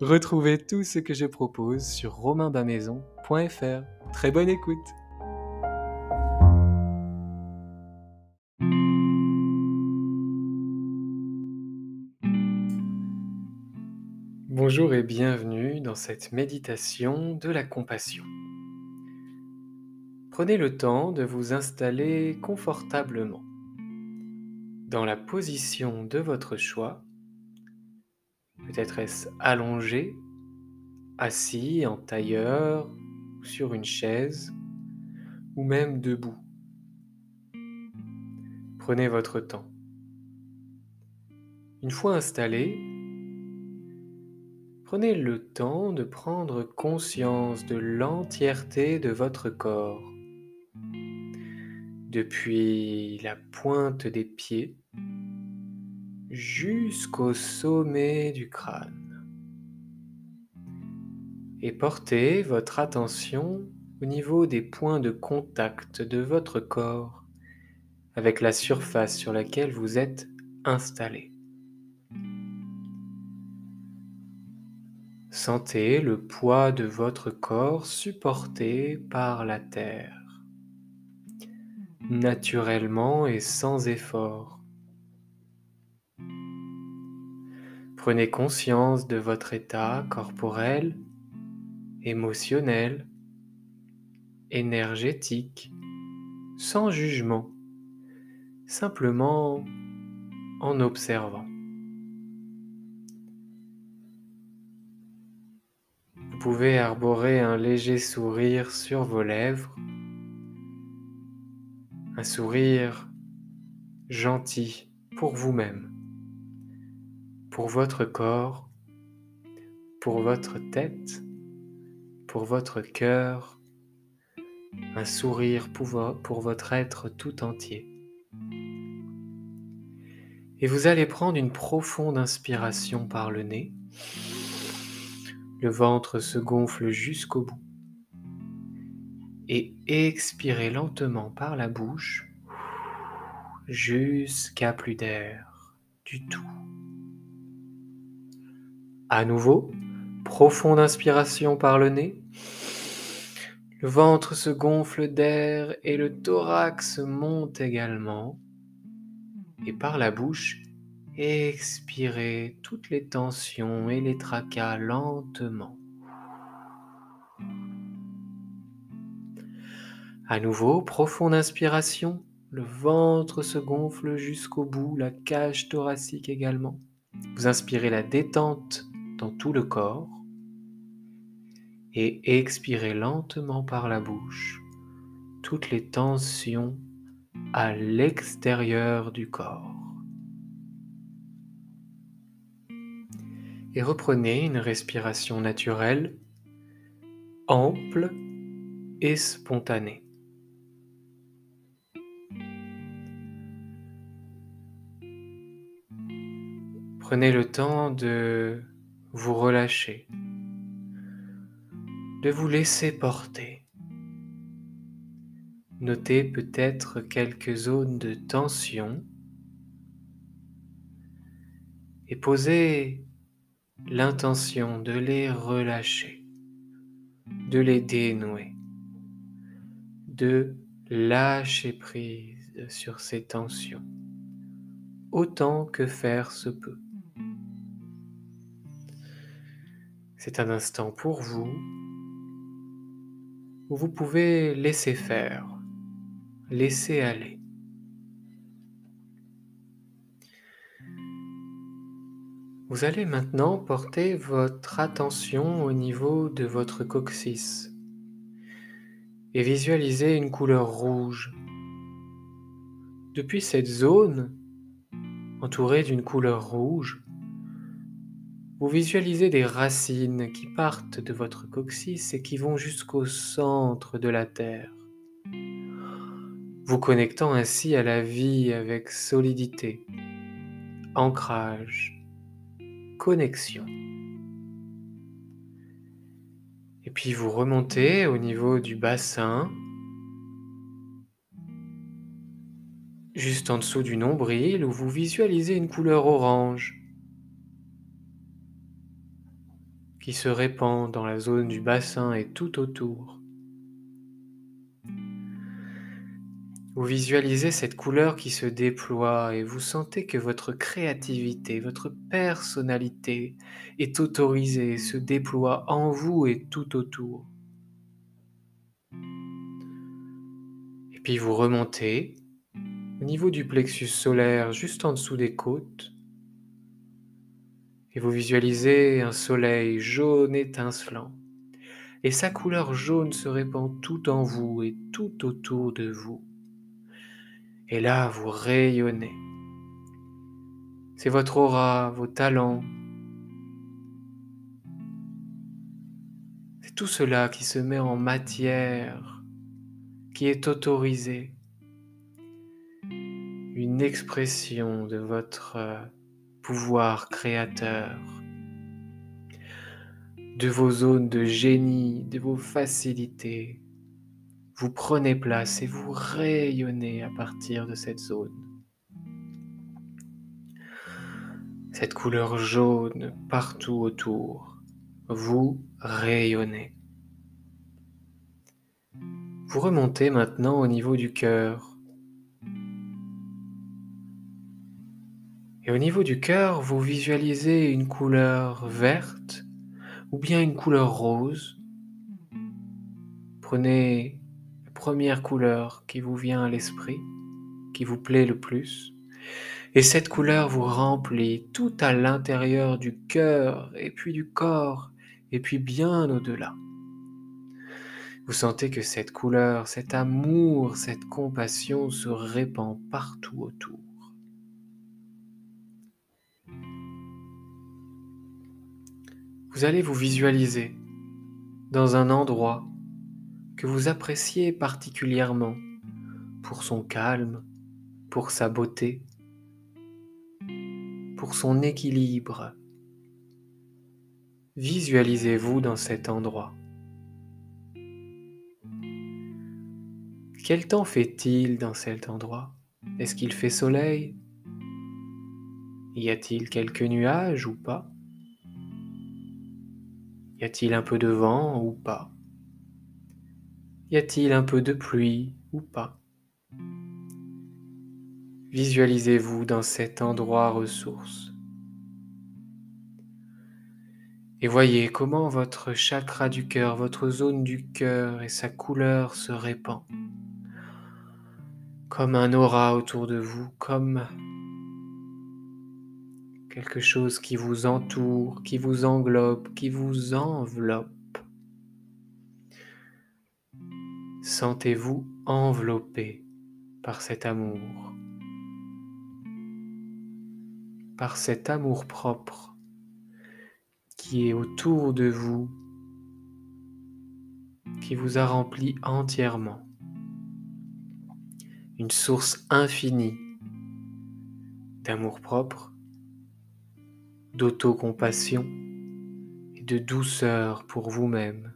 Retrouvez tout ce que je propose sur romainbamaison.fr. Très bonne écoute Bonjour et bienvenue dans cette méditation de la compassion. Prenez le temps de vous installer confortablement dans la position de votre choix Peut-être est-ce allongé, assis en tailleur, sur une chaise, ou même debout. Prenez votre temps. Une fois installé, prenez le temps de prendre conscience de l'entièreté de votre corps, depuis la pointe des pieds jusqu'au sommet du crâne. Et portez votre attention au niveau des points de contact de votre corps avec la surface sur laquelle vous êtes installé. Sentez le poids de votre corps supporté par la terre, naturellement et sans effort. Prenez conscience de votre état corporel, émotionnel, énergétique, sans jugement, simplement en observant. Vous pouvez arborer un léger sourire sur vos lèvres, un sourire gentil pour vous-même pour votre corps, pour votre tête, pour votre cœur, un sourire pour, votre être tout entier. Et vous allez prendre une profonde inspiration par le nez. Le ventre se gonfle jusqu'au bout. Et expirez lentement par la bouche jusqu'à plus d'air du tout. À nouveau, profonde inspiration par le nez. Le ventre se gonfle d'air et le thorax monte également. Et par la bouche, expirez toutes les tensions et les tracas lentement. À nouveau, profonde inspiration. Le ventre se gonfle jusqu'au bout, la cage thoracique également. Vous inspirez la détente dans tout le corps et expirez lentement par la bouche toutes les tensions à l'extérieur du corps. Et reprenez une respiration naturelle, ample et spontanée. Prenez le temps de vous relâcher, de vous laisser porter. Notez peut-être quelques zones de tension et posez l'intention de les relâcher, de les dénouer, de lâcher prise sur ces tensions, autant que faire se peut. C'est un instant pour vous où vous pouvez laisser faire, laisser aller. Vous allez maintenant porter votre attention au niveau de votre coccyx et visualiser une couleur rouge. Depuis cette zone, entourée d'une couleur rouge, vous visualisez des racines qui partent de votre coccyx et qui vont jusqu'au centre de la Terre, vous connectant ainsi à la vie avec solidité, ancrage, connexion. Et puis vous remontez au niveau du bassin, juste en dessous du nombril, où vous visualisez une couleur orange qui se répand dans la zone du bassin et tout autour. Vous visualisez cette couleur qui se déploie et vous sentez que votre créativité, votre personnalité est autorisée, se déploie en vous et tout autour. Et puis vous remontez au niveau du plexus solaire juste en dessous des côtes et vous visualisez un soleil jaune étincelant. Et sa couleur jaune se répand tout en vous et tout autour de vous. Et là, vous rayonnez. C'est votre aura, vos talents. C'est tout cela qui se met en matière, qui est autorisé. Une expression de votre pouvoir créateur, de vos zones de génie, de vos facilités. Vous prenez place et vous rayonnez à partir de cette zone. Cette couleur jaune partout autour, vous rayonnez. Vous remontez maintenant au niveau du cœur Et au niveau du cœur, vous visualisez une couleur verte ou bien une couleur rose. Prenez la première couleur qui vous vient à l'esprit, qui vous plaît le plus. Et cette couleur vous remplit tout à l'intérieur du cœur et puis du corps et puis bien au-delà. Vous sentez que cette couleur, cet amour, cette compassion se répand partout autour. Vous allez vous visualiser dans un endroit que vous appréciez particulièrement pour son calme, pour sa beauté, pour son équilibre. Visualisez-vous dans cet endroit. Quel temps fait-il dans cet endroit? Est-ce qu'il fait soleil? Y a-t-il quelques nuages ou pas? Y a-t-il un peu de vent ou pas? Y a-t-il un peu de pluie ou pas? Visualisez-vous dans cet endroit ressource. Et voyez comment votre chakra du cœur, votre zone du cœur et sa couleur se répand. Comme un aura autour de vous, comme quelque chose qui vous entoure, qui vous englobe, qui vous enveloppe. Sentez-vous enveloppé par cet amour, par cet amour propre qui est autour de vous, qui vous a rempli entièrement. Une source infinie d'amour propre d'autocompassion et de douceur pour vous-même.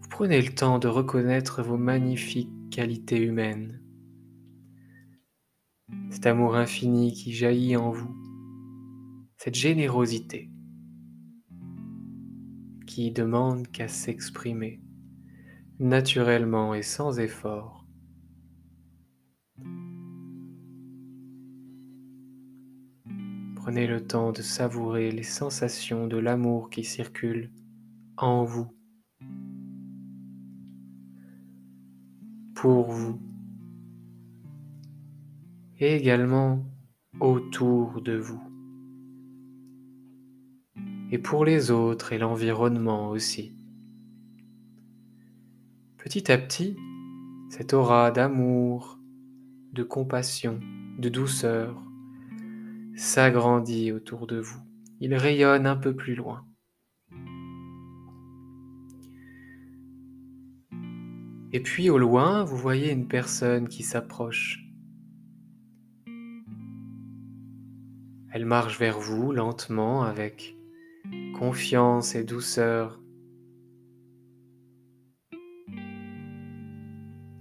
Vous prenez le temps de reconnaître vos magnifiques qualités humaines. cet amour infini qui jaillit en vous, cette générosité qui demande qu'à s'exprimer naturellement et sans effort. Prenez le temps de savourer les sensations de l'amour qui circulent en vous, pour vous, et également autour de vous. Et pour les autres et l'environnement aussi. Petit à petit, cette aura d'amour, de compassion, de douceur s'agrandit autour de vous. Il rayonne un peu plus loin. Et puis au loin, vous voyez une personne qui s'approche. Elle marche vers vous lentement avec confiance et douceur,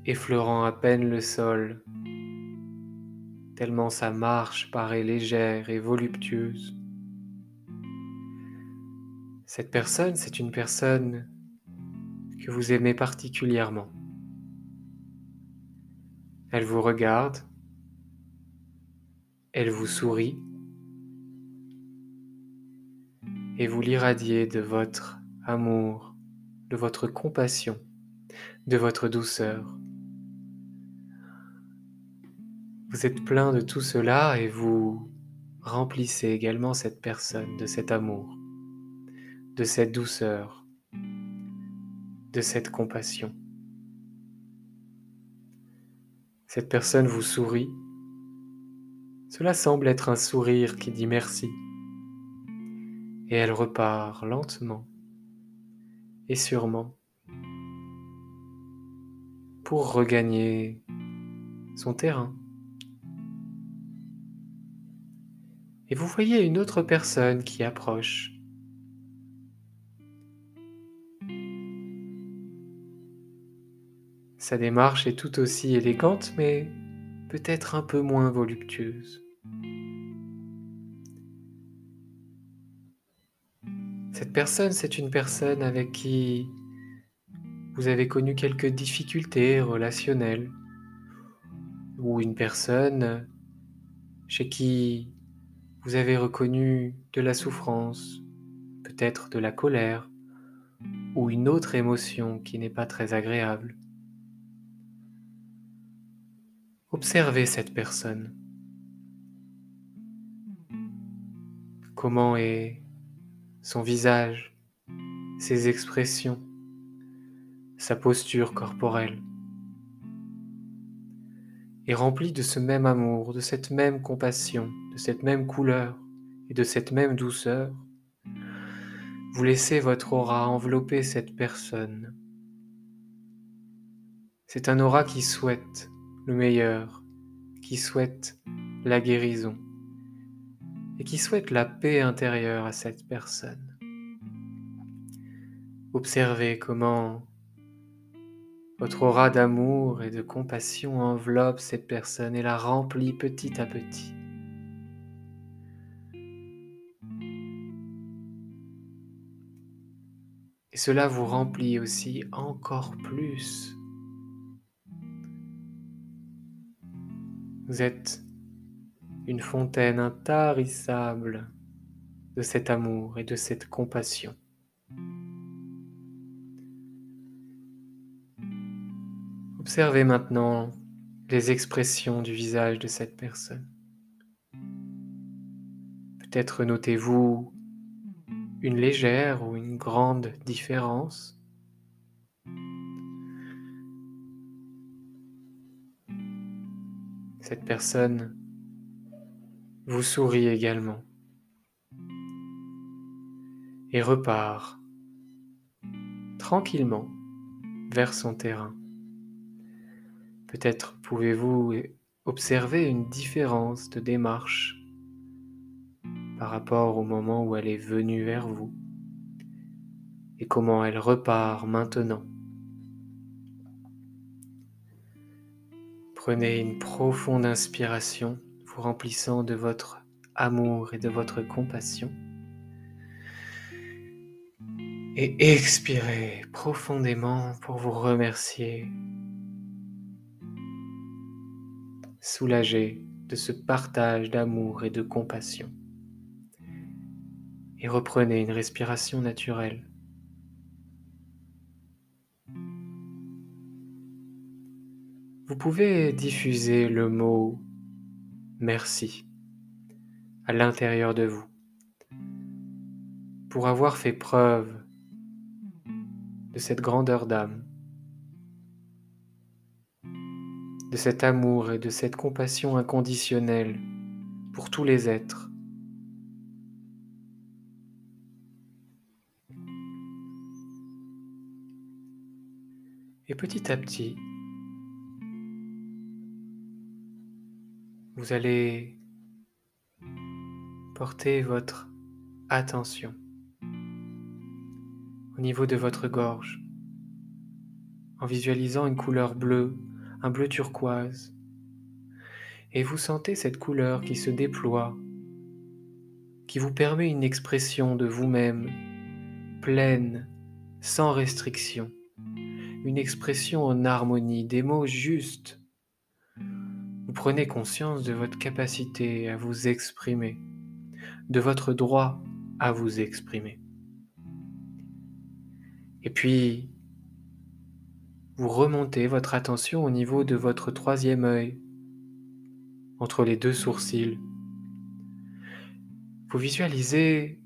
effleurant à peine le sol, tellement sa marche paraît légère et voluptueuse. Cette personne, c'est une personne que vous aimez particulièrement. Elle vous regarde, elle vous sourit, et vous l'irradiez de votre amour, de votre compassion, de votre douceur. Vous êtes plein de tout cela et vous remplissez également cette personne de cet amour, de cette douceur, de cette compassion. Cette personne vous sourit. Cela semble être un sourire qui dit merci et elle repart lentement et sûrement pour regagner son terrain. Et vous voyez une autre personne qui approche. Sa démarche est tout aussi élégante, mais peut-être un peu moins voluptueuse. Cette personne, c'est une personne avec qui vous avez connu quelques difficultés relationnelles ou une personne chez qui vous avez reconnu de la souffrance, peut-être de la colère ou une autre émotion qui n'est pas très agréable. Observez cette personne. Comment est son visage, ses expressions, sa posture corporelle. Et rempli de ce même amour, de cette même compassion, de cette même couleur et de cette même douceur, vous laissez votre aura envelopper cette personne. C'est un aura qui souhaite le meilleur, qui souhaite la guérison et qui souhaite la paix intérieure à cette personne. Observez comment votre aura d'amour et de compassion enveloppe cette personne et la remplit petit à petit. Et cela vous remplit aussi encore plus. Vous êtes une fontaine intarissable de cet amour et de cette compassion. Observez maintenant les expressions du visage de cette personne. Peut-être notez-vous une légère ou une grande différence. Cette personne vous sourit également et repart tranquillement vers son terrain. Peut-être pouvez-vous observer une différence de démarche par rapport au moment où elle est venue vers vous et comment elle repart maintenant. Prenez une profonde inspiration, vous remplissant de votre amour et de votre compassion. Et expirez profondément pour vous remercier, soulagé de ce partage d'amour et de compassion. Et reprenez une respiration naturelle. Vous pouvez diffuser le mot merci à l'intérieur de vous pour avoir fait preuve de cette grandeur d'âme, de cet amour et de cette compassion inconditionnelle pour tous les êtres. Et petit à petit, vous allez porter votre attention au niveau de votre gorge en visualisant une couleur bleue, un bleu turquoise. Et vous sentez cette couleur qui se déploie, qui vous permet une expression de vous-même pleine, sans restriction, une expression en harmonie, des mots justes vous prenez conscience de votre capacité à vous exprimer, de votre droit à vous exprimer. Et puis, vous remontez votre attention au niveau de votre troisième œil, entre les deux sourcils. Vous visualisez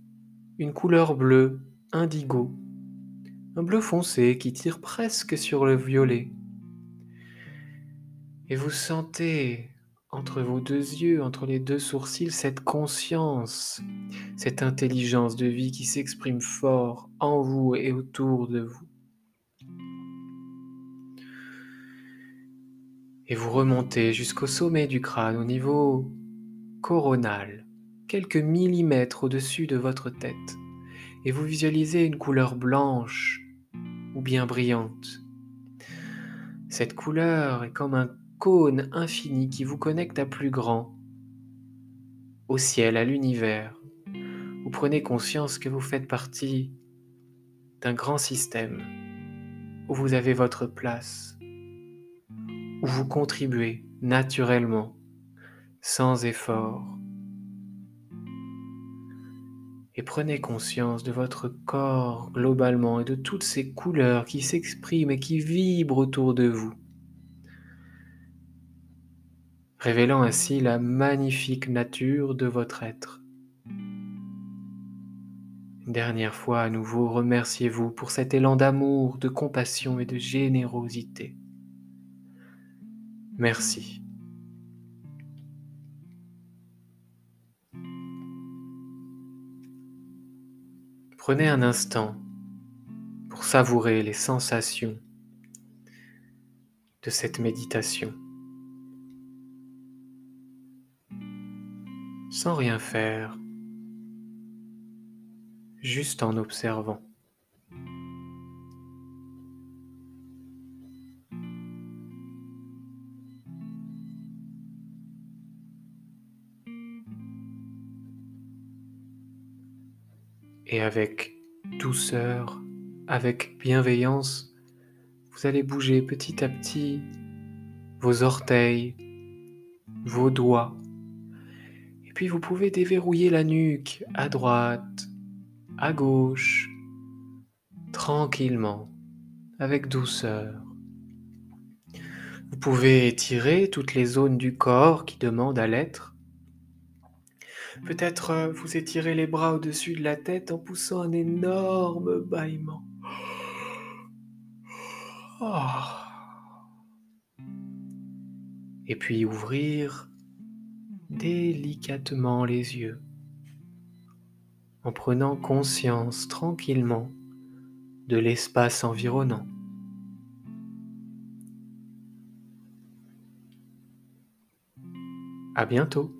une couleur bleue, indigo, un bleu foncé qui tire presque sur le violet. Et vous sentez entre vos deux yeux, entre les deux sourcils, cette conscience, cette intelligence de vie qui s'exprime fort en vous et autour de vous. Et vous remontez jusqu'au sommet du crâne, au niveau coronal, quelques millimètres au-dessus de votre tête, et vous visualisez une couleur blanche ou bien brillante. Cette couleur est comme un cône infini qui vous connecte à plus grand, au ciel, à l'univers. Vous prenez conscience que vous faites partie d'un grand système où vous avez votre place, vous contribuez naturellement, sans effort. Et prenez conscience de votre corps globalement et de toutes ces couleurs qui s'expriment et qui vibrent autour de vous. révélant ainsi la magnifique nature de votre être. Une dernière fois à nouveau, remerciez-vous pour cet élan d'amour, de compassion et de générosité. Merci. Prenez un instant pour savourer les sensations de cette méditation. sans rien faire, juste en observant. Et avec douceur, avec bienveillance, vous allez bouger petit à petit vos orteils, vos doigts, puis vous pouvez déverrouiller la nuque à droite, à gauche, tranquillement, avec douceur. Vous pouvez étirer toutes les zones du corps qui demandent à l'être. Peut-être euh, vous étirez les bras au-dessus de la tête en poussant un énorme bâillement. Et puis ouvrir délicatement les yeux en prenant conscience tranquillement de l'espace environnant. À bientôt.